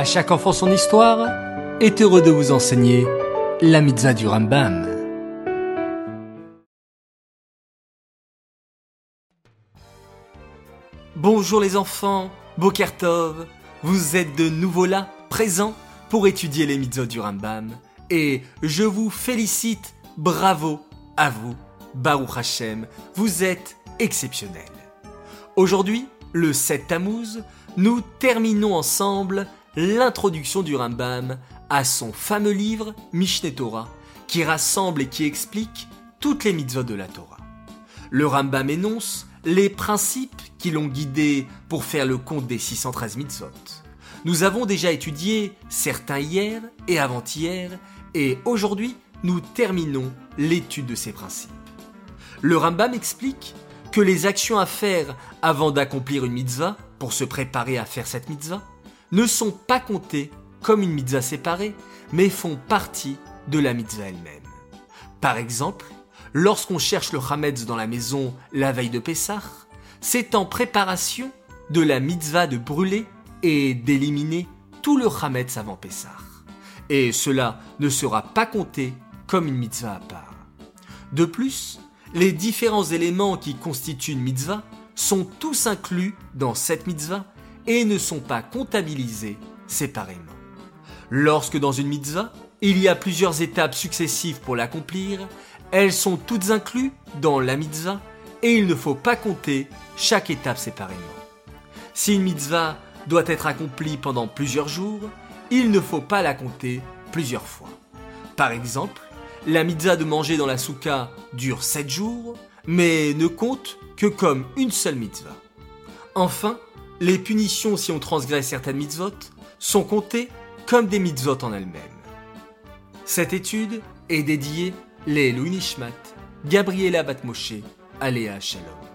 À chaque enfant son histoire est heureux de vous enseigner la mitzvah du Rambam. Bonjour les enfants, Bokertov, vous êtes de nouveau là, présents, pour étudier les mitzvot du Rambam, et je vous félicite, bravo à vous, Baruch Hashem, vous êtes exceptionnels. Aujourd'hui, le 7 Tammuz, nous terminons ensemble l'introduction du Rambam à son fameux livre Mishneh Torah, qui rassemble et qui explique toutes les mitzvot de la Torah. Le Rambam énonce les principes qui l'ont guidé pour faire le compte des 613 mitzvot. Nous avons déjà étudié certains hier et avant-hier, et aujourd'hui nous terminons l'étude de ces principes. Le Rambam explique que les actions à faire avant d'accomplir une mitzvah, pour se préparer à faire cette mitzvah, ne sont pas comptées comme une mitzvah séparée, mais font partie de la mitzvah elle-même. Par exemple, lorsqu'on cherche le Hametz dans la maison la veille de Pessah, c'est en préparation de la mitzvah de brûler et d'éliminer tout le Hametz avant Pessah. Et cela ne sera pas compté comme une mitzvah à part. De plus, les différents éléments qui constituent une mitzvah sont tous inclus dans cette mitzvah et ne sont pas comptabilisés séparément. Lorsque dans une mitzvah, il y a plusieurs étapes successives pour l'accomplir, elles sont toutes incluses dans la mitzvah et il ne faut pas compter chaque étape séparément. Si une mitzvah doit être accomplie pendant plusieurs jours, il ne faut pas la compter plusieurs fois. Par exemple, la mitzvah de manger dans la souka dure 7 jours, mais ne compte que comme une seule mitzvah. Enfin, les punitions si on transgresse certaines mitzvot sont comptées comme des mitzvot en elles-mêmes. Cette étude est dédiée les Nishmat, Gabriela Batmoshe, Aléa Shalom.